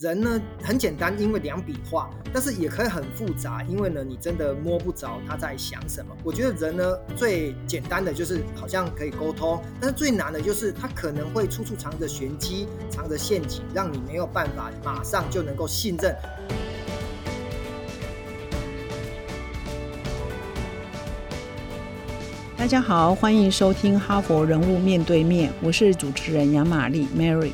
人呢很简单，因为两笔画，但是也可以很复杂，因为呢你真的摸不着他在想什么。我觉得人呢最简单的就是好像可以沟通，但是最难的就是他可能会处处藏着玄机，藏着陷阱，让你没有办法马上就能够信任。大家好，欢迎收听《哈佛人物面对面》，我是主持人杨玛丽 Mary。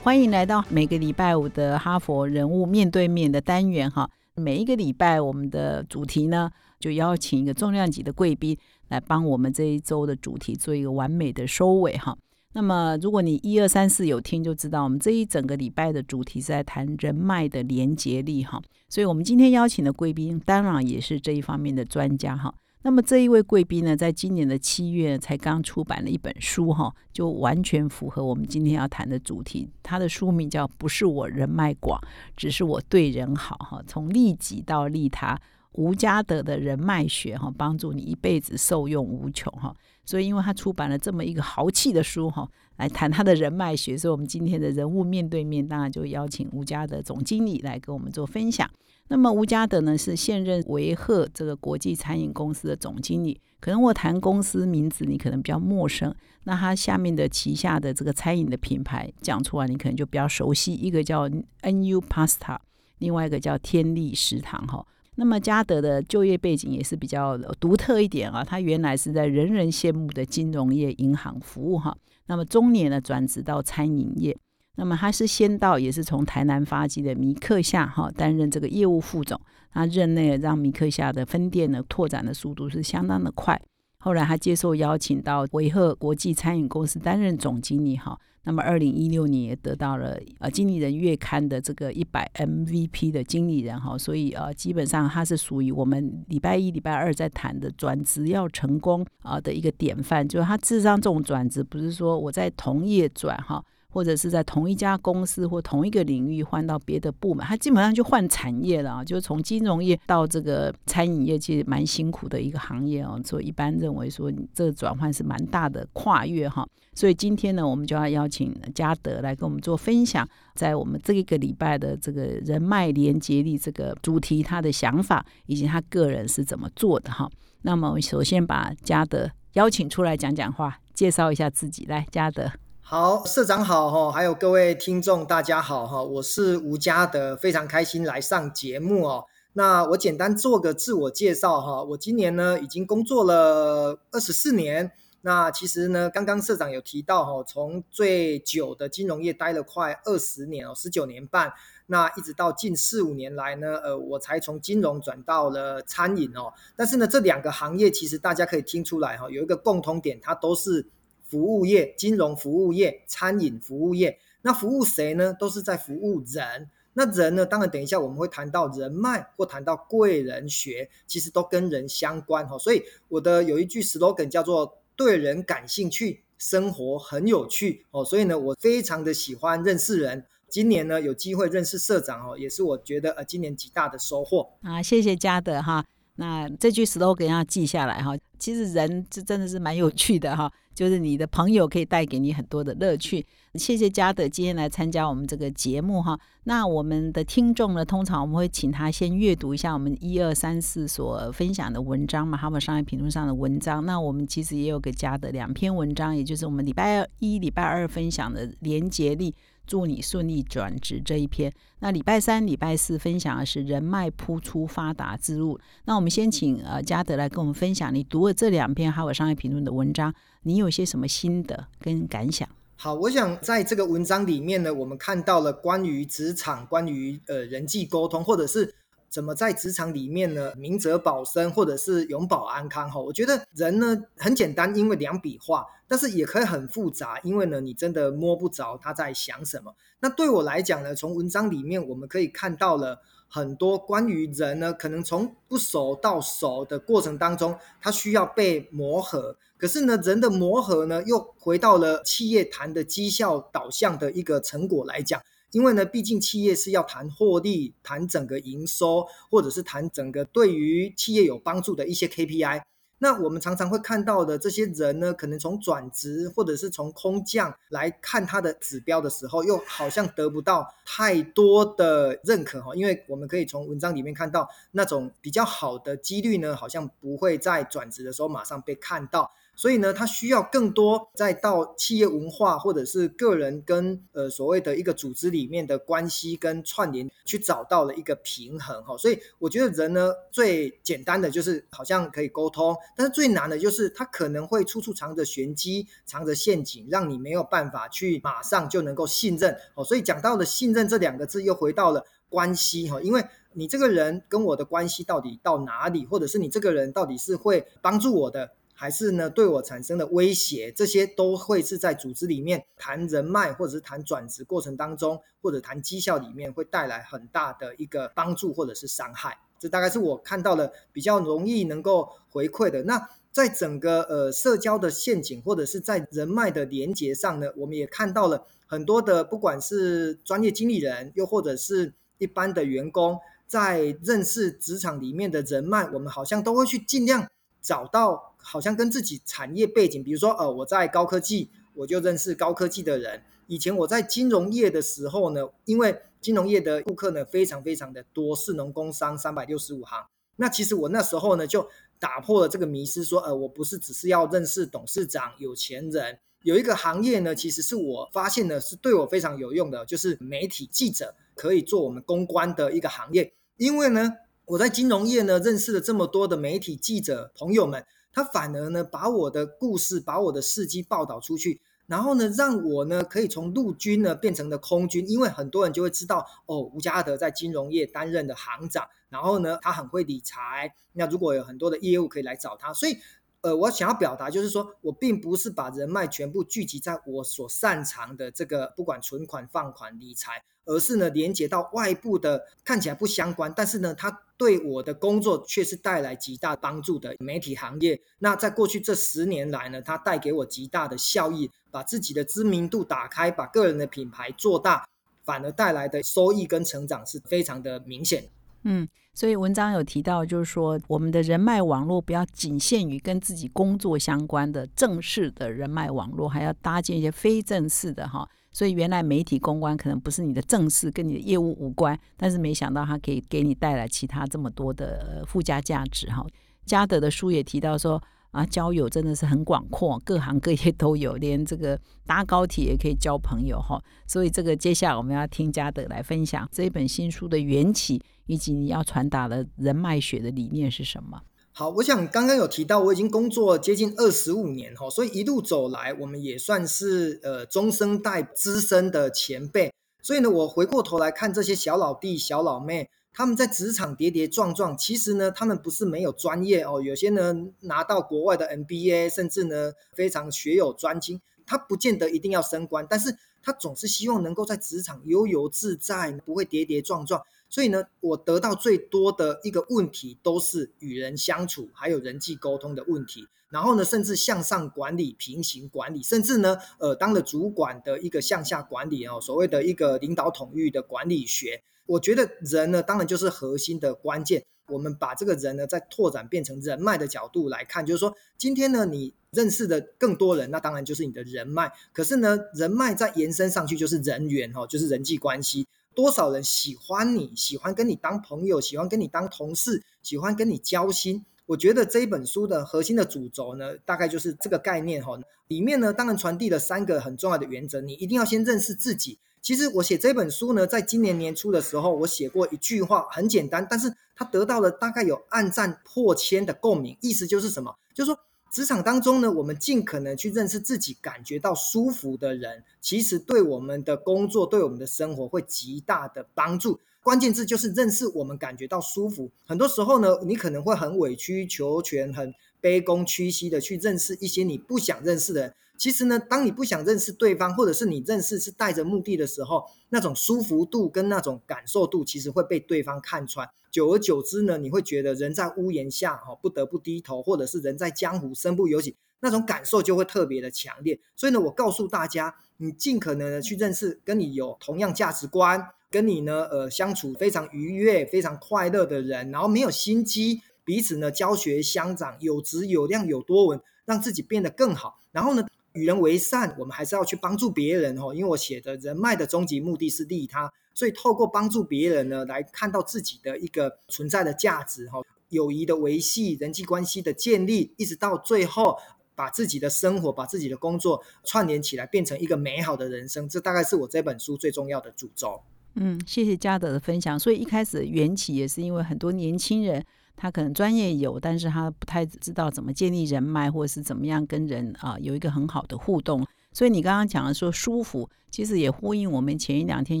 欢迎来到每个礼拜五的哈佛人物面对面的单元哈。每一个礼拜我们的主题呢，就邀请一个重量级的贵宾来帮我们这一周的主题做一个完美的收尾哈。那么如果你一二三四有听就知道，我们这一整个礼拜的主题是在谈人脉的连结力哈。所以我们今天邀请的贵宾当然也是这一方面的专家哈。那么这一位贵宾呢，在今年的七月才刚出版了一本书，哈，就完全符合我们今天要谈的主题。他的书名叫《不是我人脉广，只是我对人好》，哈，从利己到利他，吴家德的人脉学，哈，帮助你一辈子受用无穷，哈。所以，因为他出版了这么一个豪气的书，哈，来谈他的人脉学，所以我们今天的人物面对面，当然就邀请吴家德总经理来跟我们做分享。那么吴家德呢是现任维赫这个国际餐饮公司的总经理，可能我谈公司名字你可能比较陌生，那他下面的旗下的这个餐饮的品牌讲出来你可能就比较熟悉，一个叫 NU Pasta，另外一个叫天利食堂哈。那么嘉德的就业背景也是比较独特一点啊，他原来是在人人羡慕的金融业银行服务哈，那么中年呢转职到餐饮业。那么他是先到，也是从台南发迹的米克夏哈担任这个业务副总，他任内让米克夏的分店呢拓展的速度是相当的快。后来他接受邀请到维赫国际餐饮公司担任总经理哈。那么二零一六年也得到了呃经理人月刊的这个一百 MVP 的经理人哈。所以呃基本上他是属于我们礼拜一、礼拜二在谈的转职要成功啊的一个典范。就是他智商这种转职不是说我在同业转哈。或者是在同一家公司或同一个领域换到别的部门，他基本上就换产业了啊，就是从金融业到这个餐饮业，其实蛮辛苦的一个行业哦。所以一般认为说你，这个转换是蛮大的跨越哈。所以今天呢，我们就要邀请嘉德来跟我们做分享，在我们这一个礼拜的这个人脉连接力这个主题，他的想法以及他个人是怎么做的哈。那么，首先把嘉德邀请出来讲讲话，介绍一下自己，来，嘉德。好，社长好哈，还有各位听众大家好哈，我是吴家德，非常开心来上节目哦。那我简单做个自我介绍哈，我今年呢已经工作了二十四年。那其实呢，刚刚社长有提到哈，从最久的金融业待了快二十年哦，十九年半。那一直到近四五年来呢，呃，我才从金融转到了餐饮哦。但是呢，这两个行业其实大家可以听出来哈，有一个共通点，它都是。服务业、金融服务业、餐饮服务业，那服务谁呢？都是在服务人。那人呢？当然，等一下我们会谈到人脉或谈到贵人学，其实都跟人相关哈。所以我的有一句 slogan 叫做“对人感兴趣，生活很有趣”哦。所以呢，我非常的喜欢认识人。今年呢，有机会认识社长哦，也是我觉得呃今年极大的收获啊。谢谢嘉德哈。那这句 slogan 要记下来哈。其实人这真的是蛮有趣的哈，就是你的朋友可以带给你很多的乐趣。谢谢嘉德今天来参加我们这个节目哈。那我们的听众呢，通常我们会请他先阅读一下我们一二三四所分享的文章嘛，哈佛商业评论上的文章。那我们其实也有给嘉德两篇文章，也就是我们礼拜一、礼拜二分享的连结力。祝你顺利转职这一篇。那礼拜三、礼拜四分享的是人脉铺出发达之路。那我们先请呃嘉德来跟我们分享，你读了这两篇《哈佛商业评论》的文章，你有些什么心得跟感想？好，我想在这个文章里面呢，我们看到了关于职场、关于呃人际沟通，或者是。怎么在职场里面呢？明哲保身，或者是永保安康？哈，我觉得人呢很简单，因为两笔画，但是也可以很复杂，因为呢你真的摸不着他在想什么。那对我来讲呢，从文章里面我们可以看到了很多关于人呢，可能从不熟到熟的过程当中，他需要被磨合。可是呢，人的磨合呢，又回到了企业谈的绩效导向的一个成果来讲。因为呢，毕竟企业是要谈获利、谈整个营收，或者是谈整个对于企业有帮助的一些 KPI。那我们常常会看到的这些人呢，可能从转职或者是从空降来看他的指标的时候，又好像得不到太多的认可哈，因为我们可以从文章里面看到那种比较好的几率呢，好像不会在转职的时候马上被看到。所以呢，他需要更多再到企业文化或者是个人跟呃所谓的一个组织里面的关系跟串联，去找到了一个平衡哈。所以我觉得人呢最简单的就是好像可以沟通，但是最难的就是他可能会处处藏着玄机，藏着陷阱，让你没有办法去马上就能够信任哦。所以讲到了信任这两个字，又回到了关系哈，因为你这个人跟我的关系到底到哪里，或者是你这个人到底是会帮助我的。还是呢，对我产生的威胁，这些都会是在组织里面谈人脉，或者是谈转职过程当中，或者谈绩效里面会带来很大的一个帮助或者是伤害。这大概是我看到的比较容易能够回馈的。那在整个呃社交的陷阱，或者是在人脉的连接上呢，我们也看到了很多的，不管是专业经理人，又或者是一般的员工，在认识职场里面的人脉，我们好像都会去尽量找到。好像跟自己产业背景，比如说，呃，我在高科技，我就认识高科技的人。以前我在金融业的时候呢，因为金融业的顾客呢非常非常的多，市农工商三百六十五行。那其实我那时候呢就打破了这个迷思，说，呃，我不是只是要认识董事长、有钱人。有一个行业呢，其实是我发现呢是对我非常有用的，就是媒体记者可以做我们公关的一个行业。因为呢，我在金融业呢认识了这么多的媒体记者朋友们。他反而呢，把我的故事、把我的事迹报道出去，然后呢，让我呢可以从陆军呢变成了空军，因为很多人就会知道哦，吴家德在金融业担任的行长，然后呢，他很会理财，那如果有很多的业务可以来找他，所以。呃，我想要表达就是说，我并不是把人脉全部聚集在我所擅长的这个，不管存款、放款、理财，而是呢，连接到外部的看起来不相关，但是呢，它对我的工作却是带来极大帮助的媒体行业。那在过去这十年来呢，它带给我极大的效益，把自己的知名度打开，把个人的品牌做大，反而带来的收益跟成长是非常的明显。嗯，所以文章有提到，就是说我们的人脉网络不要仅限于跟自己工作相关的正式的人脉网络，还要搭建一些非正式的哈。所以原来媒体公关可能不是你的正式，跟你的业务无关，但是没想到它可以给你带来其他这么多的附加价值哈。嘉德的书也提到说。啊，交友真的是很广阔，各行各业都有，连这个搭高铁也可以交朋友哈。所以这个接下来我们要听嘉德来分享这一本新书的缘起，以及你要传达的人脉学的理念是什么。好，我想刚刚有提到，我已经工作接近二十五年哈，所以一路走来，我们也算是呃中生代资深的前辈。所以呢，我回过头来看这些小老弟、小老妹。他们在职场跌跌撞撞，其实呢，他们不是没有专业哦，有些呢拿到国外的 MBA，甚至呢非常学有专精，他不见得一定要升官，但是他总是希望能够在职场悠游自在，不会跌跌撞撞。所以呢，我得到最多的一个问题都是与人相处，还有人际沟通的问题。然后呢，甚至向上管理、平行管理，甚至呢，呃，当了主管的一个向下管理哦，所谓的一个领导统御的管理学。我觉得人呢，当然就是核心的关键。我们把这个人呢，再拓展变成人脉的角度来看，就是说，今天呢，你认识的更多人，那当然就是你的人脉。可是呢，人脉再延伸上去就是人缘哦，就是人际关系。多少人喜欢你，喜欢跟你当朋友，喜欢跟你当同事，喜欢跟你交心。我觉得这一本书的核心的主轴呢，大概就是这个概念哈。里面呢，当然传递了三个很重要的原则，你一定要先认识自己。其实我写这本书呢，在今年年初的时候，我写过一句话，很简单，但是它得到了大概有暗赞破千的共鸣。意思就是什么？就是说，职场当中呢，我们尽可能去认识自己感觉到舒服的人，其实对我们的工作、对我们的生活会极大的帮助。关键字就是认识我们感觉到舒服。很多时候呢，你可能会很委曲求全、很卑躬屈膝的去认识一些你不想认识的人。其实呢，当你不想认识对方，或者是你认识是带着目的的时候，那种舒服度跟那种感受度，其实会被对方看穿。久而久之呢，你会觉得人在屋檐下哈不得不低头，或者是人在江湖身不由己，那种感受就会特别的强烈。所以呢，我告诉大家，你尽可能的去认识跟你有同样价值观，跟你呢呃相处非常愉悦、非常快乐的人，然后没有心机。彼此呢教学相长，有质有量有多文，让自己变得更好。然后呢，与人为善，我们还是要去帮助别人哦。因为我写的人脉的终极目的是利他，所以透过帮助别人呢，来看到自己的一个存在的价值哈。友谊的维系，人际关系的建立，一直到最后。把自己的生活、把自己的工作串联起来，变成一个美好的人生，这大概是我这本书最重要的主轴。嗯，谢谢嘉德的分享。所以一开始缘起也是因为很多年轻人，他可能专业有，但是他不太知道怎么建立人脉，或者是怎么样跟人啊有一个很好的互动。所以你刚刚讲的说舒服，其实也呼应我们前一两天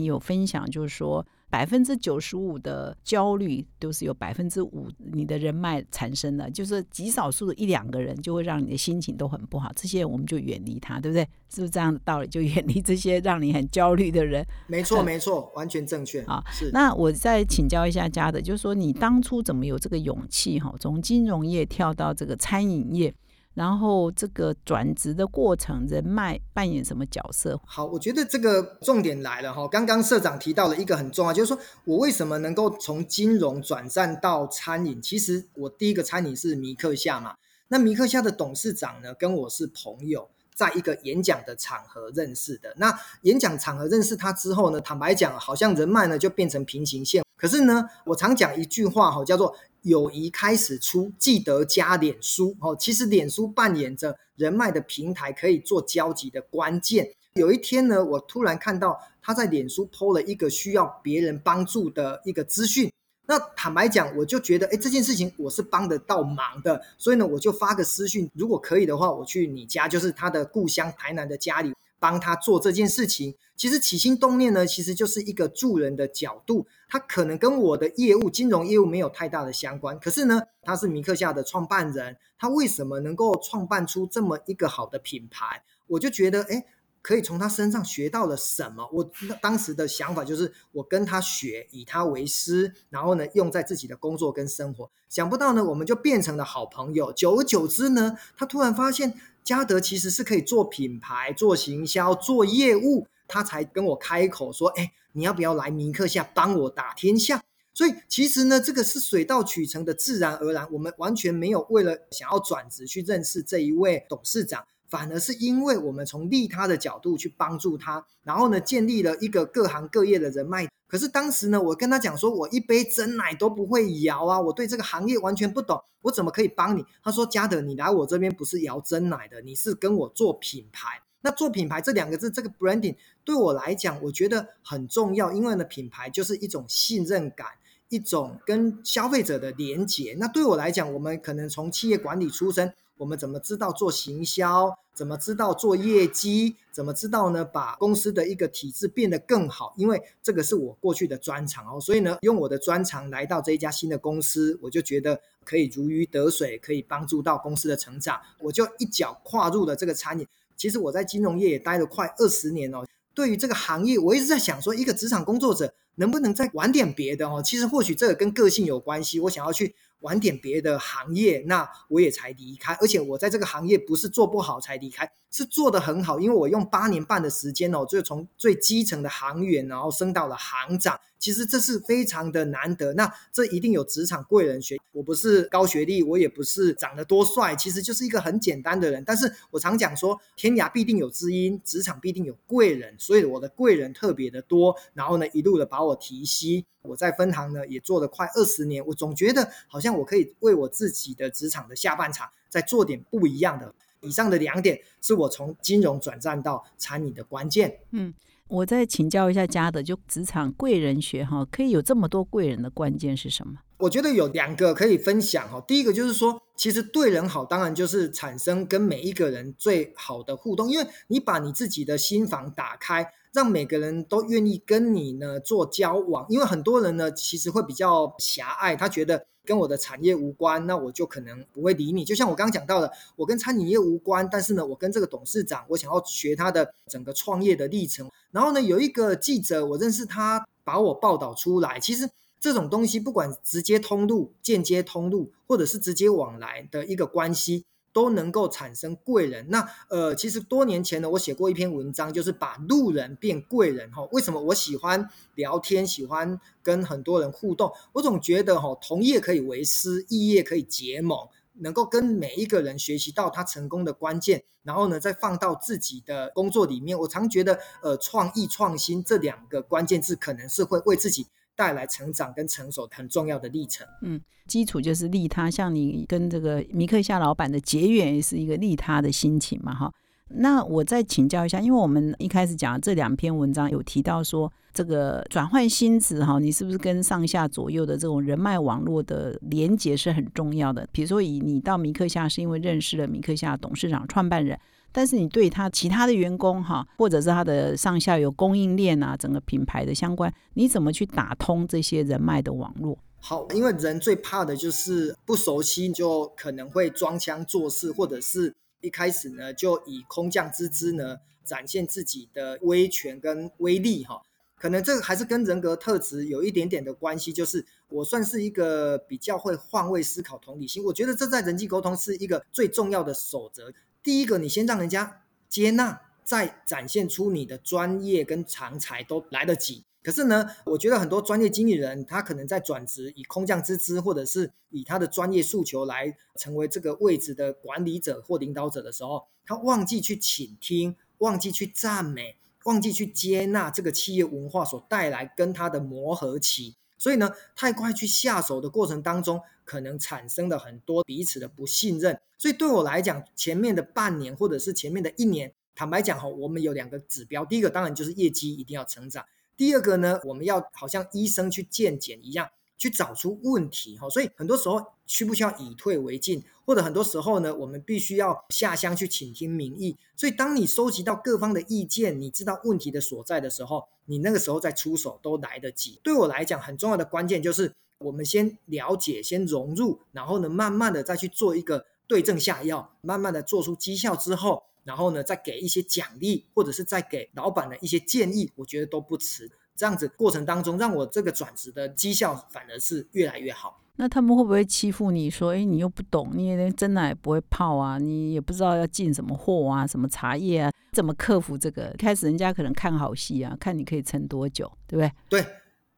也有分享，就是说。百分之九十五的焦虑都是有百分之五你的人脉产生的，就是极少数的一两个人就会让你的心情都很不好，这些我们就远离他，对不对？是不是这样的道理？就远离这些让你很焦虑的人。没错，没错，完全正确 啊！是。那我再请教一下嘉的，就是说你当初怎么有这个勇气哈，从金融业跳到这个餐饮业？然后这个转职的过程，人脉扮演什么角色？好，我觉得这个重点来了哈。刚刚社长提到了一个很重要，就是说我为什么能够从金融转战到餐饮？其实我第一个餐饮是米克夏嘛。那米克夏的董事长呢，跟我是朋友，在一个演讲的场合认识的。那演讲场合认识他之后呢，坦白讲，好像人脉呢就变成平行线。可是呢，我常讲一句话哈，叫做。友谊开始出，记得加脸书哦。其实脸书扮演着人脉的平台，可以做交集的关键。有一天呢，我突然看到他在脸书 PO 了一个需要别人帮助的一个资讯。那坦白讲，我就觉得，哎，这件事情我是帮得到忙的。所以呢，我就发个私讯，如果可以的话，我去你家，就是他的故乡台南的家里。帮他做这件事情，其实起心动念呢，其实就是一个助人的角度。他可能跟我的业务、金融业务没有太大的相关，可是呢，他是米克夏的创办人，他为什么能够创办出这么一个好的品牌？我就觉得，哎，可以从他身上学到了什么？我当时的想法就是，我跟他学，以他为师，然后呢，用在自己的工作跟生活。想不到呢，我们就变成了好朋友。久而久之呢，他突然发现。嘉德其实是可以做品牌、做行销、做业务，他才跟我开口说：“哎，你要不要来明克下帮我打天下？”所以其实呢，这个是水到渠成的，自然而然。我们完全没有为了想要转职去认识这一位董事长。反而是因为我们从利他的角度去帮助他，然后呢，建立了一个各行各业的人脉。可是当时呢，我跟他讲说，我一杯真奶都不会摇啊，我对这个行业完全不懂，我怎么可以帮你？他说：“嘉德，你来我这边不是摇真奶的，你是跟我做品牌。那做品牌这两个字，这个 branding 对我来讲，我觉得很重要，因为呢，品牌就是一种信任感，一种跟消费者的连结。那对我来讲，我们可能从企业管理出身。”我们怎么知道做行销？怎么知道做业绩？怎么知道呢？把公司的一个体制变得更好？因为这个是我过去的专长哦，所以呢，用我的专长来到这一家新的公司，我就觉得可以如鱼得水，可以帮助到公司的成长。我就一脚跨入了这个餐饮。其实我在金融业也待了快二十年哦。对于这个行业，我一直在想说，一个职场工作者能不能再玩点别的哦？其实或许这个跟个性有关系。我想要去。玩点别的行业，那我也才离开。而且我在这个行业不是做不好才离开，是做得很好。因为我用八年半的时间哦，就从最基层的行员，然后升到了行长。其实这是非常的难得。那这一定有职场贵人学。我不是高学历，我也不是长得多帅，其实就是一个很简单的人。但是我常讲说，天涯必定有知音，职场必定有贵人。所以我的贵人特别的多。然后呢，一路的把我提携。我在分行呢也做了快二十年，我总觉得好像我可以为我自己的职场的下半场再做点不一样的。以上的两点是我从金融转战到餐饮的关键。嗯，我再请教一下嘉德，就职场贵人学哈，可以有这么多贵人的关键是什么？我觉得有两个可以分享哈。第一个就是说，其实对人好，当然就是产生跟每一个人最好的互动，因为你把你自己的心房打开。让每个人都愿意跟你呢做交往，因为很多人呢其实会比较狭隘，他觉得跟我的产业无关，那我就可能不会理你。就像我刚刚讲到的，我跟餐饮业无关，但是呢，我跟这个董事长，我想要学他的整个创业的历程。然后呢，有一个记者，我认识他，把我报道出来。其实这种东西，不管直接通路、间接通路，或者是直接往来的一个关系。都能够产生贵人。那呃，其实多年前呢，我写过一篇文章，就是把路人变贵人哈。为什么我喜欢聊天，喜欢跟很多人互动？我总觉得哈，同业可以为师，异业可以结盟。能够跟每一个人学习到他成功的关键，然后呢，再放到自己的工作里面。我常觉得，呃，创意、创新这两个关键字，可能是会为自己带来成长跟成熟很重要的历程。嗯，基础就是利他，像你跟这个米克夏老板的结缘，也是一个利他的心情嘛，哈。那我再请教一下，因为我们一开始讲这两篇文章有提到说，这个转换心智哈，你是不是跟上下左右的这种人脉网络的连接是很重要的？比如说，以你到米克夏是因为认识了米克夏董事长、创办人，但是你对他其他的员工哈，或者是他的上下游供应链啊，整个品牌的相关，你怎么去打通这些人脉的网络？好，因为人最怕的就是不熟悉，就可能会装腔作势，或者是。一开始呢，就以空降之姿呢，展现自己的威权跟威力哈。可能这个还是跟人格特质有一点点的关系，就是我算是一个比较会换位思考、同理心。我觉得这在人际沟通是一个最重要的守则。第一个，你先让人家接纳，再展现出你的专业跟长才都来得及。可是呢，我觉得很多专业经理人，他可能在转职以空降之姿，或者是以他的专业诉求来成为这个位置的管理者或领导者的时候，他忘记去倾听，忘记去赞美，忘记去接纳这个企业文化所带来跟他的磨合期。所以呢，太快去下手的过程当中，可能产生了很多彼此的不信任。所以对我来讲，前面的半年或者是前面的一年，坦白讲哈，我们有两个指标，第一个当然就是业绩一定要成长。第二个呢，我们要好像医生去健检一样，去找出问题哈。所以很多时候需不需要以退为进，或者很多时候呢，我们必须要下乡去倾听民意。所以当你收集到各方的意见，你知道问题的所在的时候，你那个时候再出手都来得及。对我来讲，很重要的关键就是我们先了解，先融入，然后呢，慢慢的再去做一个对症下药，慢慢的做出绩效之后。然后呢，再给一些奖励，或者是再给老板的一些建议，我觉得都不迟。这样子过程当中，让我这个转职的绩效反而是越来越好。那他们会不会欺负你？说，哎，你又不懂，你也连真奶不会泡啊，你也不知道要进什么货啊，什么茶叶啊，怎么克服这个？开始人家可能看好戏啊，看你可以撑多久，对不对？对，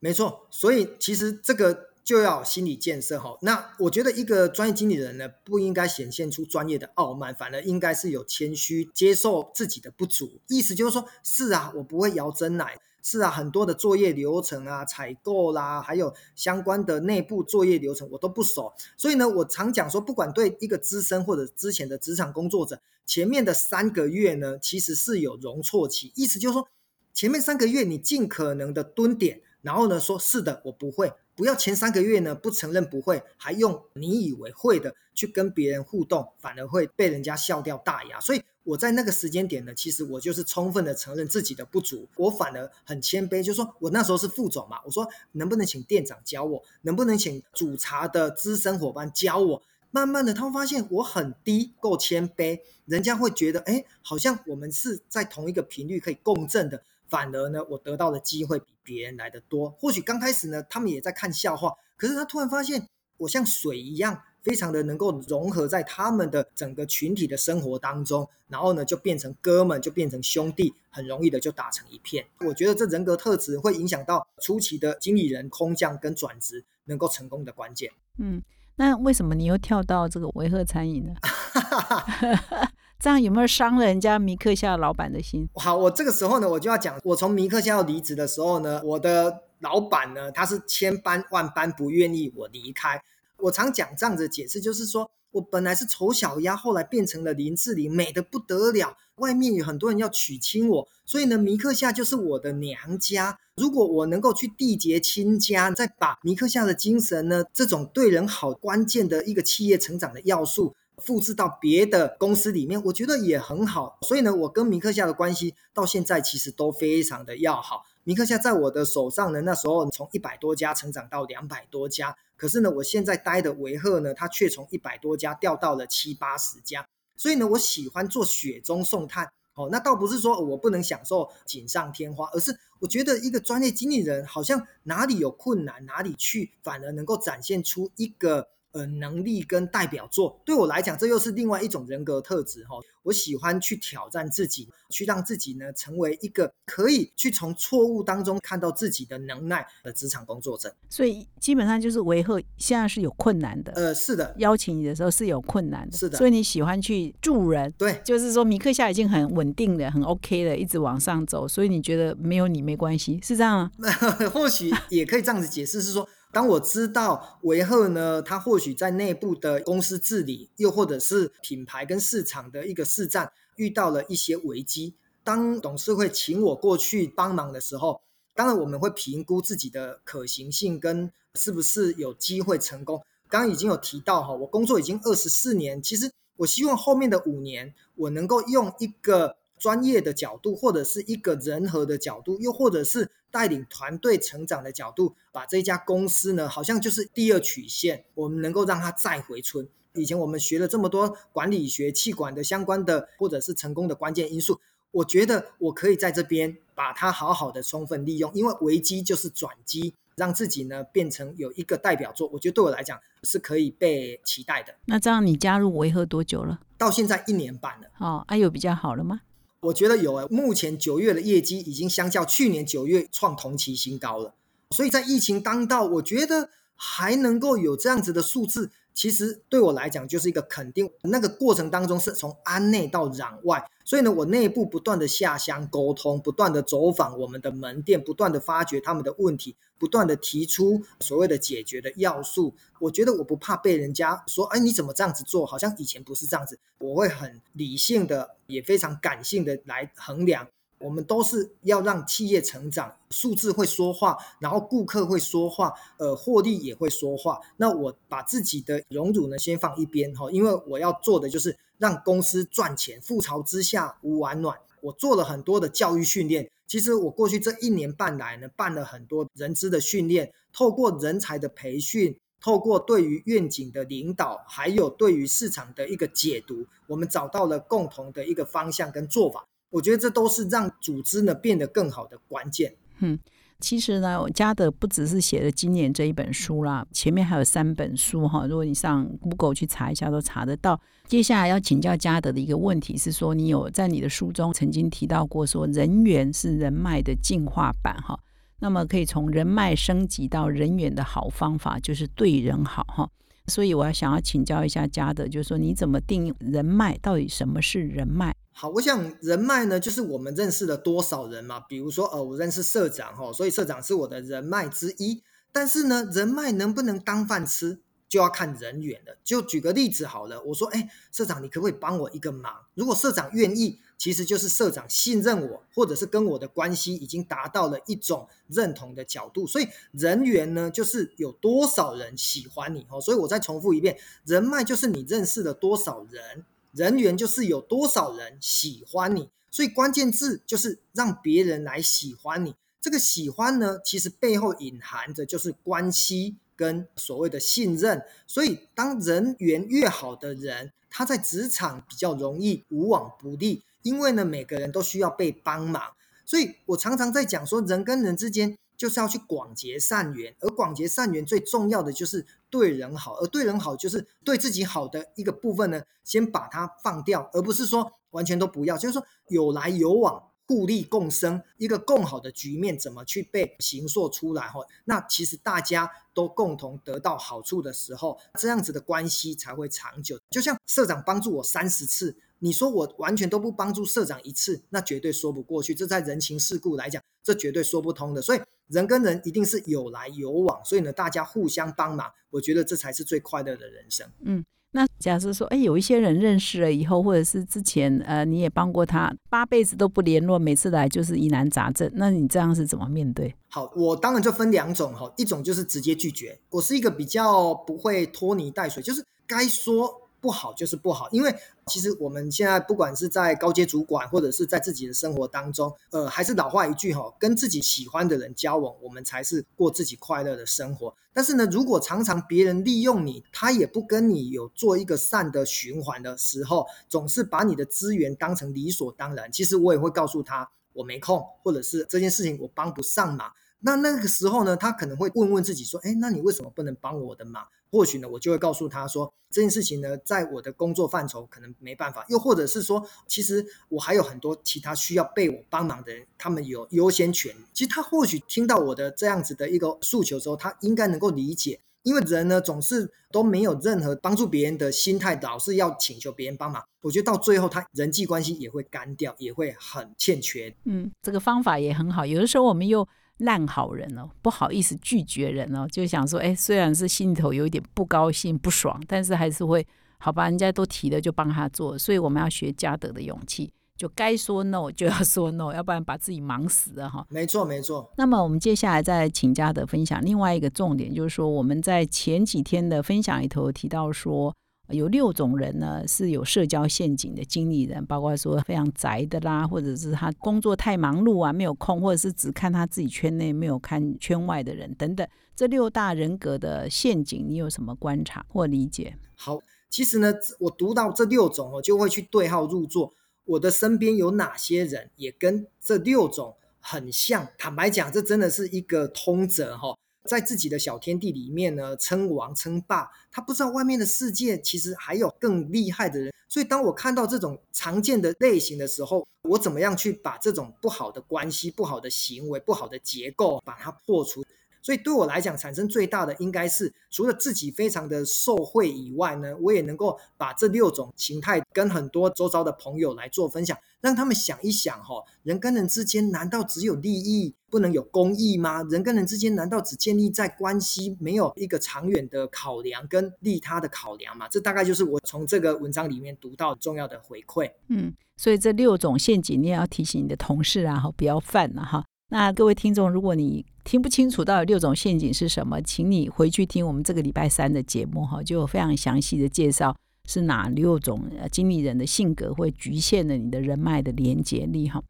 没错。所以其实这个。就要心理建设哈，那我觉得一个专业经理人呢，不应该显现出专业的傲慢，反而应该是有谦虚，接受自己的不足。意思就是说，是啊，我不会摇真奶，是啊，很多的作业流程啊，采购啦，还有相关的内部作业流程我都不熟。所以呢，我常讲说，不管对一个资深或者之前的职场工作者，前面的三个月呢，其实是有容错期。意思就是说，前面三个月你尽可能的蹲点，然后呢，说是的，我不会。不要前三个月呢不承认不会，还用你以为会的去跟别人互动，反而会被人家笑掉大牙。所以我在那个时间点呢，其实我就是充分的承认自己的不足，我反而很谦卑，就说我那时候是副总嘛，我说能不能请店长教我，能不能请煮茶的资深伙伴教我？慢慢的，他会发现我很低，够谦卑，人家会觉得，哎，好像我们是在同一个频率可以共振的。反而呢，我得到的机会比别人来的多。或许刚开始呢，他们也在看笑话，可是他突然发现我像水一样，非常的能够融合在他们的整个群体的生活当中，然后呢，就变成哥们，就变成兄弟，很容易的就打成一片。我觉得这人格特质会影响到初期的经理人空降跟转职能够成功的关键。嗯，那为什么你又跳到这个维和餐饮呢？这样有没有伤了人家米克夏老板的心？好，我这个时候呢，我就要讲，我从米克夏要离职的时候呢，我的老板呢，他是千般万般不愿意我离开。我常讲这样子解释，就是说我本来是丑小鸭，后来变成了林志玲，美的不得了。外面有很多人要娶亲我，所以呢，米克夏就是我的娘家。如果我能够去缔结亲家，再把米克夏的精神呢，这种对人好关键的一个企业成长的要素。复制到别的公司里面，我觉得也很好。所以呢，我跟米克夏的关系到现在其实都非常的要好。米克夏在我的手上呢，那时候从一百多家成长到两百多家，可是呢，我现在待的维赫呢，它却从一百多家掉到了七八十家。所以呢，我喜欢做雪中送炭。哦，那倒不是说我不能享受锦上添花，而是我觉得一个专业经理人好像哪里有困难哪里去，反而能够展现出一个。呃能力跟代表作。对我来讲，这又是另外一种人格特质哈。我喜欢去挑战自己，去让自己呢成为一个可以去从错误当中看到自己的能耐的职场工作者。所以基本上就是维赫现在是有困难的。呃，是的，邀请你的时候是有困难的。是的，所以你喜欢去助人。对，就是说米克夏已经很稳定了、很 OK 的，一直往上走，所以你觉得没有你没关系，是这样吗？或许也可以这样子解释，是说。当我知道维赫呢，他或许在内部的公司治理，又或者是品牌跟市场的一个市占遇到了一些危机，当董事会请我过去帮忙的时候，当然我们会评估自己的可行性跟是不是有机会成功。刚刚已经有提到哈，我工作已经二十四年，其实我希望后面的五年我能够用一个。专业的角度，或者是一个人和的角度，又或者是带领团队成长的角度，把这家公司呢，好像就是第二曲线，我们能够让它再回春。以前我们学了这么多管理学、气管的相关的，或者是成功的关键因素，我觉得我可以在这边把它好好的充分利用，因为危机就是转机，让自己呢变成有一个代表作，我觉得对我来讲是可以被期待的。那这样你加入维和多久了？到现在一年半了。哦，啊有比较好了吗？我觉得有诶，目前九月的业绩已经相较去年九月创同期新高了，所以在疫情当道，我觉得还能够有这样子的数字。其实对我来讲就是一个肯定，那个过程当中是从安内到攘外，所以呢，我内部不断的下乡沟通，不断的走访我们的门店，不断的发掘他们的问题，不断的提出所谓的解决的要素。我觉得我不怕被人家说，哎，你怎么这样子做？好像以前不是这样子。我会很理性的，也非常感性的来衡量。我们都是要让企业成长，数字会说话，然后顾客会说话，呃，获利也会说话。那我把自己的荣辱呢先放一边哈，因为我要做的就是让公司赚钱。覆巢之下无完卵。我做了很多的教育训练，其实我过去这一年半来呢，办了很多人资的训练，透过人才的培训，透过对于愿景的领导，还有对于市场的一个解读，我们找到了共同的一个方向跟做法。我觉得这都是让组织呢变得更好的关键。嗯，其实呢，我嘉德不只是写了今年这一本书啦，前面还有三本书哈。如果你上 Google 去查一下，都查得到。接下来要请教嘉德的一个问题是说，你有在你的书中曾经提到过，说人缘是人脉的进化版哈。那么可以从人脉升级到人缘的好方法就是对人好哈。所以我要想要请教一下嘉德，就是说你怎么定义人脉？到底什么是人脉？好，我想人脉呢，就是我们认识了多少人嘛。比如说，呃，我认识社长哈，所以社长是我的人脉之一。但是呢，人脉能不能当饭吃，就要看人缘了。就举个例子好了，我说，哎，社长，你可不可以帮我一个忙？如果社长愿意，其实就是社长信任我，或者是跟我的关系已经达到了一种认同的角度。所以人缘呢，就是有多少人喜欢你哦。所以我再重复一遍，人脉就是你认识了多少人。人缘就是有多少人喜欢你，所以关键字就是让别人来喜欢你。这个喜欢呢，其实背后隐含着就是关系跟所谓的信任。所以，当人缘越好的人，他在职场比较容易无往不利，因为呢，每个人都需要被帮忙。所以我常常在讲说，人跟人之间。就是要去广结善缘，而广结善缘最重要的就是对人好，而对人好就是对自己好的一个部分呢，先把它放掉，而不是说完全都不要。就是说有来有往，互利共生，一个更好的局面怎么去被形塑出来？哈，那其实大家都共同得到好处的时候，这样子的关系才会长久。就像社长帮助我三十次，你说我完全都不帮助社长一次，那绝对说不过去。这在人情世故来讲，这绝对说不通的。所以。人跟人一定是有来有往，所以呢，大家互相帮忙，我觉得这才是最快乐的人生。嗯，那假设说，哎，有一些人认识了以后，或者是之前呃你也帮过他，八辈子都不联络，每次来就是疑难杂症，那你这样是怎么面对？好，我当然就分两种哈，一种就是直接拒绝，我是一个比较不会拖泥带水，就是该说。不好就是不好，因为其实我们现在不管是在高阶主管，或者是在自己的生活当中，呃，还是老话一句哈，跟自己喜欢的人交往，我们才是过自己快乐的生活。但是呢，如果常常别人利用你，他也不跟你有做一个善的循环的时候，总是把你的资源当成理所当然，其实我也会告诉他我没空，或者是这件事情我帮不上忙。那那个时候呢，他可能会问问自己说，哎，那你为什么不能帮我的忙？或许呢，我就会告诉他说，这件事情呢，在我的工作范畴可能没办法。又或者是说，其实我还有很多其他需要被我帮忙的人，他们有优先权。其实他或许听到我的这样子的一个诉求之后，他应该能够理解。因为人呢，总是都没有任何帮助别人的心态，老是要请求别人帮忙。我觉得到最后，他人际关系也会干掉，也会很欠缺。嗯，这个方法也很好。有的时候我们又烂好人哦，不好意思拒绝人哦，就想说，哎，虽然是心里头有一点不高兴、不爽，但是还是会好吧，人家都提了就帮他做。所以我们要学嘉德的勇气。就该说 no 就要说 no，要不然把自己忙死了哈。没错，没错。那么我们接下来再请嘉德分享另外一个重点，就是说我们在前几天的分享里头提到说，有六种人呢是有社交陷阱的经理人，包括说非常宅的啦，或者是他工作太忙碌啊没有空，或者是只看他自己圈内没有看圈外的人等等。这六大人格的陷阱，你有什么观察或理解？好，其实呢，我读到这六种，我就会去对号入座。我的身边有哪些人也跟这六种很像？坦白讲，这真的是一个通则哈，在自己的小天地里面呢，称王称霸，他不知道外面的世界其实还有更厉害的人。所以，当我看到这种常见的类型的时候，我怎么样去把这种不好的关系、不好的行为、不好的结构把它破除？所以对我来讲，产生最大的应该是除了自己非常的受惠以外呢，我也能够把这六种形态跟很多周遭的朋友来做分享，让他们想一想哈，人跟人之间难道只有利益不能有公益吗？人跟人之间难道只建立在关系，没有一个长远的考量跟利他的考量吗？这大概就是我从这个文章里面读到重要的回馈。嗯，所以这六种陷阱你也要提醒你的同事啊，哈，不要犯了哈。那各位听众，如果你听不清楚到底六种陷阱是什么，请你回去听我们这个礼拜三的节目哈，就非常详细的介绍是哪六种经理人的性格会局限了你的人脉的连接力哈。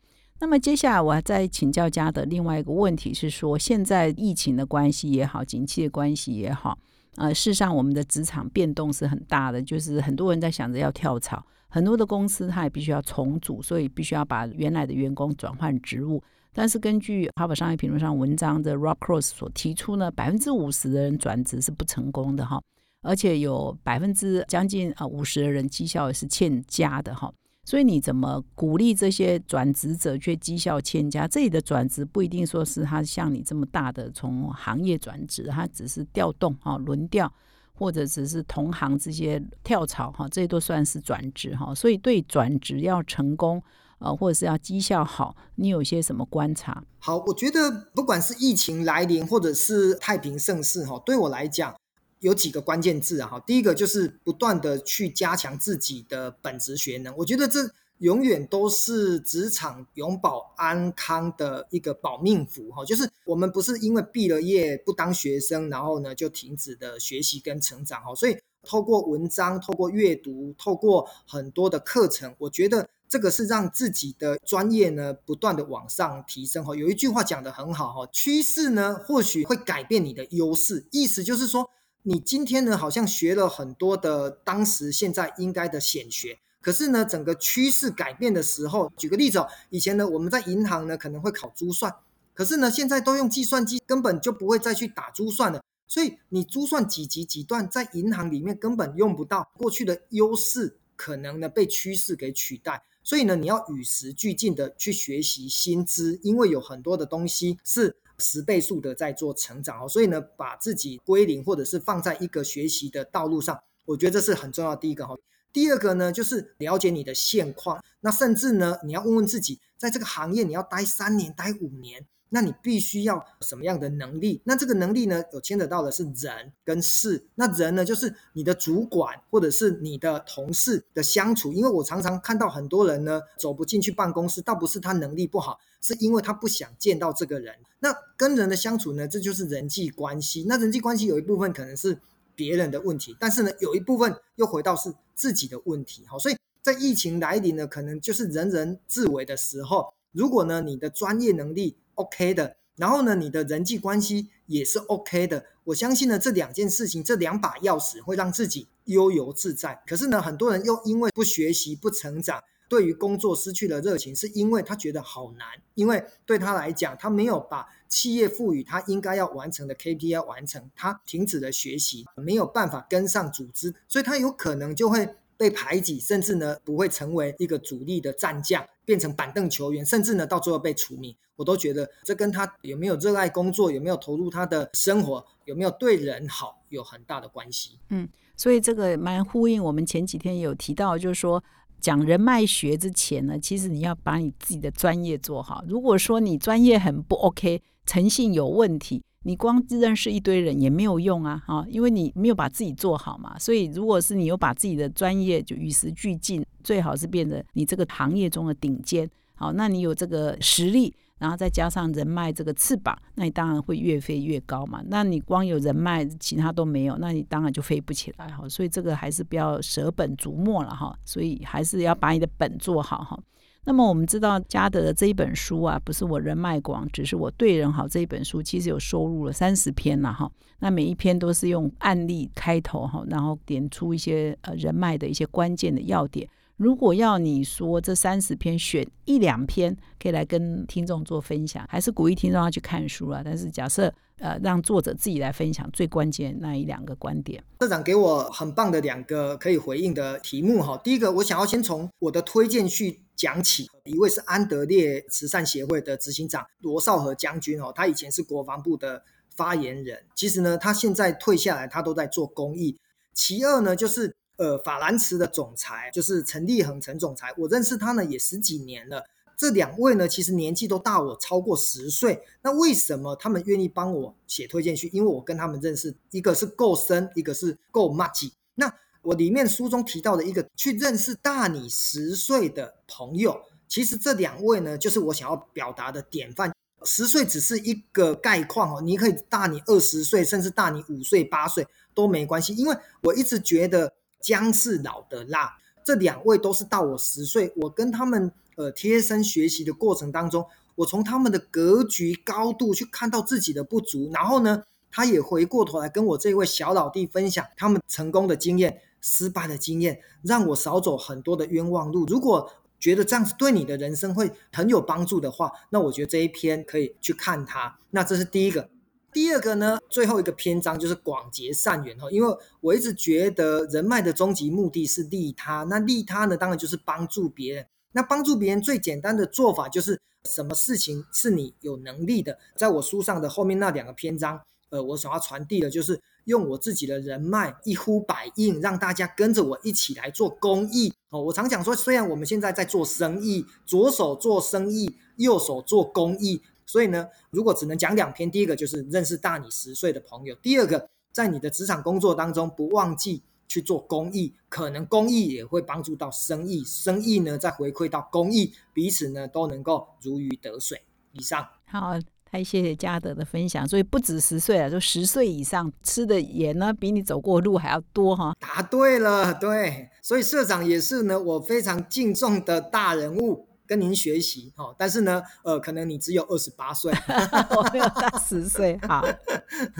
那么接下来我要再请教家的另外一个问题是说，现在疫情的关系也好，景气的关系也好，呃，事实上我们的职场变动是很大的，就是很多人在想着要跳槽，很多的公司它也必须要重组，所以必须要把原来的员工转换职务。但是根据《哈佛商业评论》上文章的 Rock Cross 所提出呢，百分之五十的人转职是不成功的哈，而且有百分之将近啊五十的人绩效也是欠佳的哈。所以你怎么鼓励这些转职者却绩效欠佳？这里的转职不一定说是他像你这么大的从行业转职，他只是调动哈轮调，或者只是同行这些跳槽哈，这都算是转职哈。所以对转职要成功。呃，或者是要绩效好，你有些什么观察？好，我觉得不管是疫情来临，或者是太平盛世，哈，对我来讲有几个关键字啊，哈，第一个就是不断的去加强自己的本职学能，我觉得这永远都是职场永保安康的一个保命符，哈，就是我们不是因为毕了业不当学生，然后呢就停止的学习跟成长，哈，所以透过文章，透过阅读，透过很多的课程，我觉得。这个是让自己的专业呢不断的往上提升哈。有一句话讲得很好哈，趋势呢或许会改变你的优势，意思就是说，你今天呢好像学了很多的当时现在应该的显学，可是呢整个趋势改变的时候，举个例子哦，以前呢我们在银行呢可能会考珠算，可是呢现在都用计算机，根本就不会再去打珠算了，所以你珠算几级几段在银行里面根本用不到，过去的优势可能呢被趋势给取代。所以呢，你要与时俱进的去学习新知，因为有很多的东西是十倍速的在做成长哦。所以呢，把自己归零或者是放在一个学习的道路上，我觉得这是很重要。第一个哈，第二个呢，就是了解你的现况。那甚至呢，你要问问自己，在这个行业你要待三年、待五年。那你必须要什么样的能力？那这个能力呢，有牵扯到的是人跟事。那人呢，就是你的主管或者是你的同事的相处。因为我常常看到很多人呢，走不进去办公室，倒不是他能力不好，是因为他不想见到这个人。那跟人的相处呢，这就是人际关系。那人际关系有一部分可能是别人的问题，但是呢，有一部分又回到是自己的问题。好，所以在疫情来临呢，可能就是人人自危的时候。如果呢，你的专业能力 OK 的，然后呢，你的人际关系也是 OK 的，我相信呢，这两件事情，这两把钥匙会让自己悠游自在。可是呢，很多人又因为不学习、不成长，对于工作失去了热情，是因为他觉得好难，因为对他来讲，他没有把企业赋予他应该要完成的 KPI 完成，他停止了学习，没有办法跟上组织，所以他有可能就会被排挤，甚至呢不会成为一个主力的战将，变成板凳球员，甚至呢到最后被除名。我都觉得这跟他有没有热爱工作，有没有投入他的生活，有没有对人好，有很大的关系。嗯，所以这个蛮呼应我们前几天有提到，就是说。讲人脉学之前呢，其实你要把你自己的专业做好。如果说你专业很不 OK，诚信有问题，你光认识一堆人也没有用啊！哈，因为你没有把自己做好嘛。所以，如果是你有把自己的专业就与时俱进，最好是变得你这个行业中的顶尖。好，那你有这个实力。然后再加上人脉这个翅膀，那你当然会越飞越高嘛。那你光有人脉，其他都没有，那你当然就飞不起来哈。所以这个还是不要舍本逐末了哈。所以还是要把你的本做好哈。那么我们知道嘉德的这一本书啊，不是我人脉广，只是我对人好这一本书，其实有收录了三十篇了哈。那每一篇都是用案例开头哈，然后点出一些呃人脉的一些关键的要点。如果要你说这三十篇选一两篇可以来跟听众做分享，还是鼓励听众要去看书啊？但是假设呃让作者自己来分享最关键那一两个观点，社长给我很棒的两个可以回应的题目哈。第一个，我想要先从我的推荐序讲起。一位是安德烈慈善协会的执行长罗少和将军哦，他以前是国防部的发言人，其实呢，他现在退下来，他都在做公益。其二呢，就是。呃，法兰茨的总裁就是陈立恒陈总裁，我认识他呢也十几年了。这两位呢，其实年纪都大我超过十岁。那为什么他们愿意帮我写推荐序？因为我跟他们认识，一个是够深，一个是够默契。那我里面书中提到的一个去认识大你十岁的朋友，其实这两位呢，就是我想要表达的典范。十岁只是一个概况哦，你可以大你二十岁，甚至大你五岁、八岁都没关系。因为我一直觉得。姜是老的辣，这两位都是到我十岁，我跟他们呃贴身学习的过程当中，我从他们的格局高度去看到自己的不足，然后呢，他也回过头来跟我这位小老弟分享他们成功的经验、失败的经验，让我少走很多的冤枉路。如果觉得这样子对你的人生会很有帮助的话，那我觉得这一篇可以去看它。那这是第一个。第二个呢，最后一个篇章就是广结善缘哈，因为我一直觉得人脉的终极目的是利他，那利他呢，当然就是帮助别人。那帮助别人最简单的做法就是什么事情是你有能力的，在我书上的后面那两个篇章，呃，我想要传递的就是用我自己的人脉一呼百应，让大家跟着我一起来做公益哦。我常讲说，虽然我们现在在做生意，左手做生意，右手做公益。所以呢，如果只能讲两篇，第一个就是认识大你十岁的朋友，第二个在你的职场工作当中不忘记去做公益，可能公益也会帮助到生意，生意呢再回馈到公益，彼此呢都能够如鱼得水。以上，好，太谢谢嘉德的分享。所以不止十岁了，就十岁以上吃的盐呢比你走过路还要多哈。答对了，对，所以社长也是呢我非常敬重的大人物。跟您学习哈，但是呢，呃，可能你只有二十八岁，我没有大十岁。好，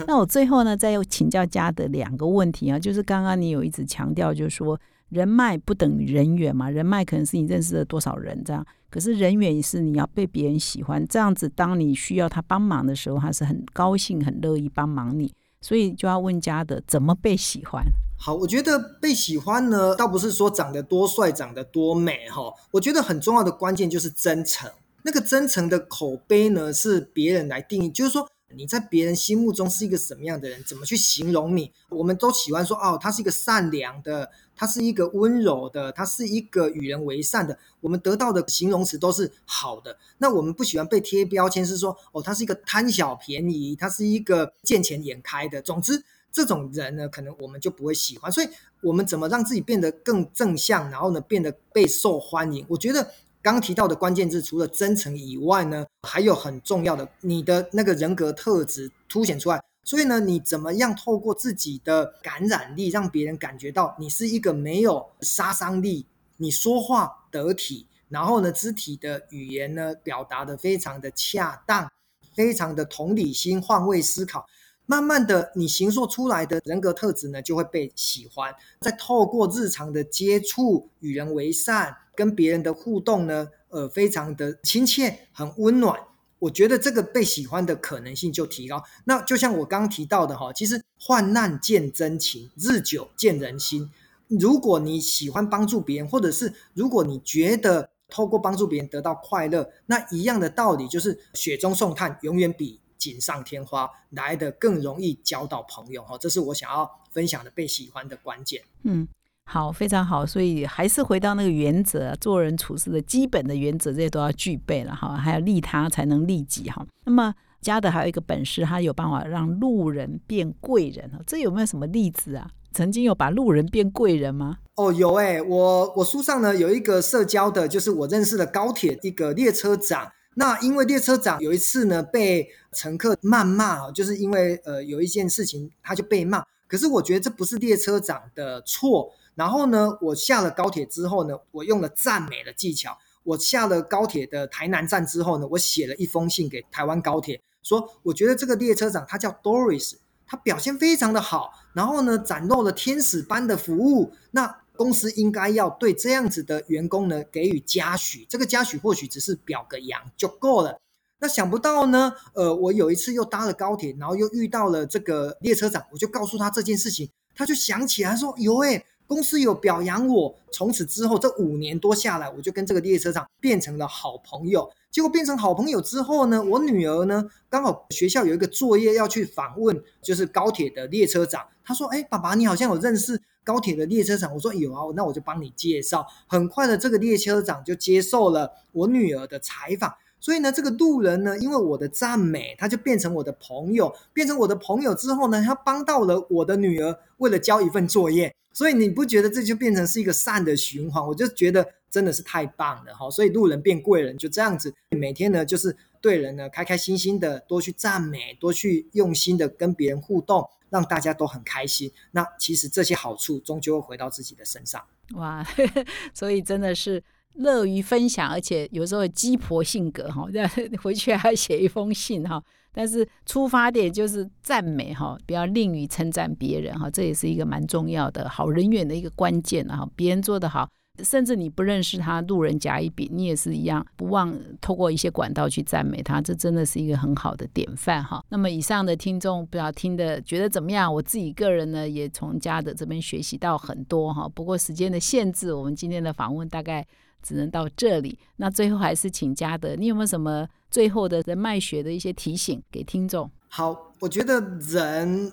那我最后呢，再请教嘉德两个问题啊，就是刚刚你有一直强调，就是说人脉不等于人缘嘛，人脉可能是你认识了多少人这样，可是人缘是你要被别人喜欢，这样子，当你需要他帮忙的时候，他是很高兴、很乐意帮忙你，所以就要问家的怎么被喜欢。好，我觉得被喜欢呢，倒不是说长得多帅、长得多美哈。我觉得很重要的关键就是真诚。那个真诚的口碑呢，是别人来定义，就是说你在别人心目中是一个什么样的人，怎么去形容你。我们都喜欢说，哦，他是一个善良的，他是一个温柔的，他是一个与人为善的。我们得到的形容词都是好的。那我们不喜欢被贴标签，是说，哦，他是一个贪小便宜，他是一个见钱眼开的。总之。这种人呢，可能我们就不会喜欢。所以，我们怎么让自己变得更正向，然后呢，变得被受欢迎？我觉得刚提到的关键字，除了真诚以外呢，还有很重要的，你的那个人格特质凸显出来。所以呢，你怎么样透过自己的感染力，让别人感觉到你是一个没有杀伤力，你说话得体，然后呢，肢体的语言呢，表达的非常的恰当，非常的同理心，换位思考。慢慢的，你形塑出来的人格特质呢，就会被喜欢。再透过日常的接触，与人为善，跟别人的互动呢，呃，非常的亲切，很温暖。我觉得这个被喜欢的可能性就提高。那就像我刚刚提到的哈，其实患难见真情，日久见人心。如果你喜欢帮助别人，或者是如果你觉得透过帮助别人得到快乐，那一样的道理就是雪中送炭，永远比锦上添花来的更容易交到朋友哈。这是我想要分享的被喜欢的关键。嗯。好，非常好，所以还是回到那个原则，做人处事的基本的原则，这些都要具备了哈，还要利他才能利己哈。那么嘉德还有一个本事，他有办法让路人变贵人哈，这有没有什么例子啊？曾经有把路人变贵人吗？哦，有哎，我我书上呢有一个社交的，就是我认识的高铁一个列车长，那因为列车长有一次呢被乘客谩骂就是因为呃有一件事情他就被骂，可是我觉得这不是列车长的错。然后呢，我下了高铁之后呢，我用了赞美的技巧。我下了高铁的台南站之后呢，我写了一封信给台湾高铁，说我觉得这个列车长他叫 Doris，他表现非常的好，然后呢，展露了天使般的服务。那公司应该要对这样子的员工呢给予嘉许，这个嘉许或许只是表个扬就够了。那想不到呢，呃，我有一次又搭了高铁，然后又遇到了这个列车长，我就告诉他这件事情，他就想起来说，有诶。公司有表扬我，从此之后这五年多下来，我就跟这个列车长变成了好朋友。结果变成好朋友之后呢，我女儿呢刚好学校有一个作业要去访问，就是高铁的列车长。她说：“哎，爸爸，你好像有认识高铁的列车长。”我说：“有啊，那我就帮你介绍。”很快的，这个列车长就接受了我女儿的采访。所以呢，这个路人呢，因为我的赞美，他就变成我的朋友。变成我的朋友之后呢，他帮到了我的女儿，为了交一份作业。所以你不觉得这就变成是一个善的循环？我就觉得真的是太棒了哈！所以路人变贵人就这样子，每天呢就是对人呢开开心心的，多去赞美，多去用心的跟别人互动，让大家都很开心。那其实这些好处终究会回到自己的身上。哇，所以真的是乐于分享，而且有时候鸡婆性格哈，回去还要写一封信哈。但是出发点就是赞美哈，不要吝于称赞别人哈，这也是一个蛮重要的好人缘的一个关键哈。别人做得好，甚至你不认识他，路人甲乙丙，你也是一样，不忘透过一些管道去赞美他，这真的是一个很好的典范哈。那么以上的听众不要听的觉得怎么样？我自己个人呢，也从嘉德这边学习到很多哈。不过时间的限制，我们今天的访问大概。只能到这里。那最后还是请嘉德，你有没有什么最后的人脉学的一些提醒给听众？好，我觉得人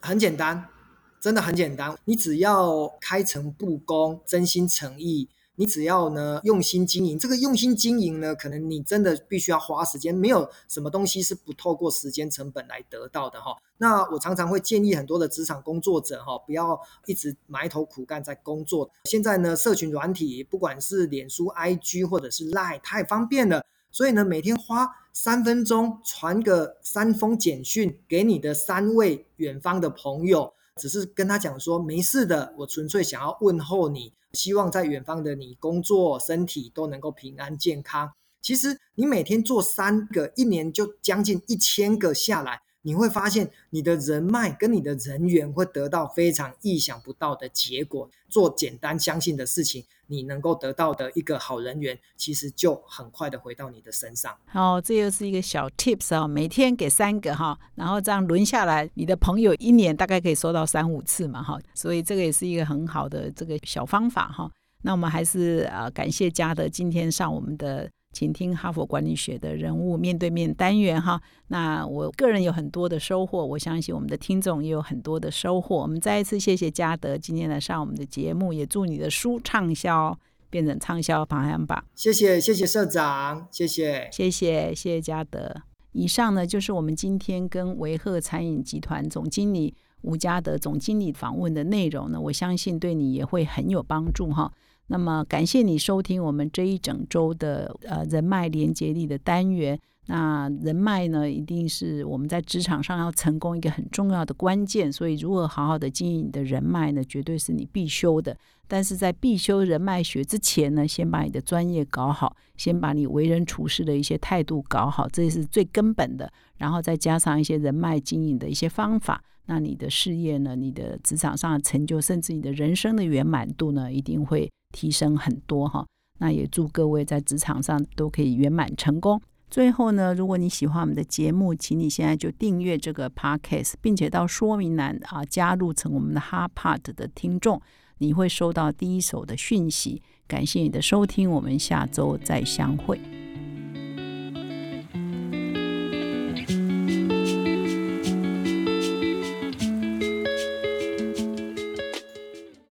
很简单，真的很简单，你只要开诚布公、真心诚意。你只要呢用心经营，这个用心经营呢，可能你真的必须要花时间，没有什么东西是不透过时间成本来得到的哈。那我常常会建议很多的职场工作者哈，不要一直埋头苦干在工作。现在呢，社群软体不管是脸书、IG 或者是 Line，太方便了，所以呢，每天花三分钟传个三封简讯给你的三位远方的朋友，只是跟他讲说没事的，我纯粹想要问候你。希望在远方的你，工作身体都能够平安健康。其实你每天做三个，一年就将近一千个下来。你会发现，你的人脉跟你的人缘会得到非常意想不到的结果。做简单相信的事情，你能够得到的一个好人缘，其实就很快的回到你的身上。好，这又是一个小 tips 啊，每天给三个哈，然后这样轮下来，你的朋友一年大概可以收到三五次嘛哈，所以这个也是一个很好的这个小方法哈。那我们还是呃感谢嘉德今天上我们的。请听哈佛管理学的人物面对面单元哈，那我个人有很多的收获，我相信我们的听众也有很多的收获。我们再一次谢谢嘉德今天来上我们的节目，也祝你的书畅销，变成畅销排行榜。谢谢谢谢社长，谢谢。谢谢谢谢。嘉德。以上呢就是我们今天跟维赫餐饮集团总经理吴嘉德总经理访问的内容呢，我相信对你也会很有帮助哈。那么感谢你收听我们这一整周的呃人脉连接力的单元。那人脉呢，一定是我们在职场上要成功一个很重要的关键。所以，如何好好的经营你的人脉呢，绝对是你必修的。但是在必修人脉学之前呢，先把你的专业搞好，先把你为人处事的一些态度搞好，这是最根本的。然后再加上一些人脉经营的一些方法。那你的事业呢？你的职场上的成就，甚至你的人生的圆满度呢，一定会提升很多哈。那也祝各位在职场上都可以圆满成功。最后呢，如果你喜欢我们的节目，请你现在就订阅这个 podcast，并且到说明栏啊加入成我们的 h p a r t 的听众，你会收到第一手的讯息。感谢你的收听，我们下周再相会。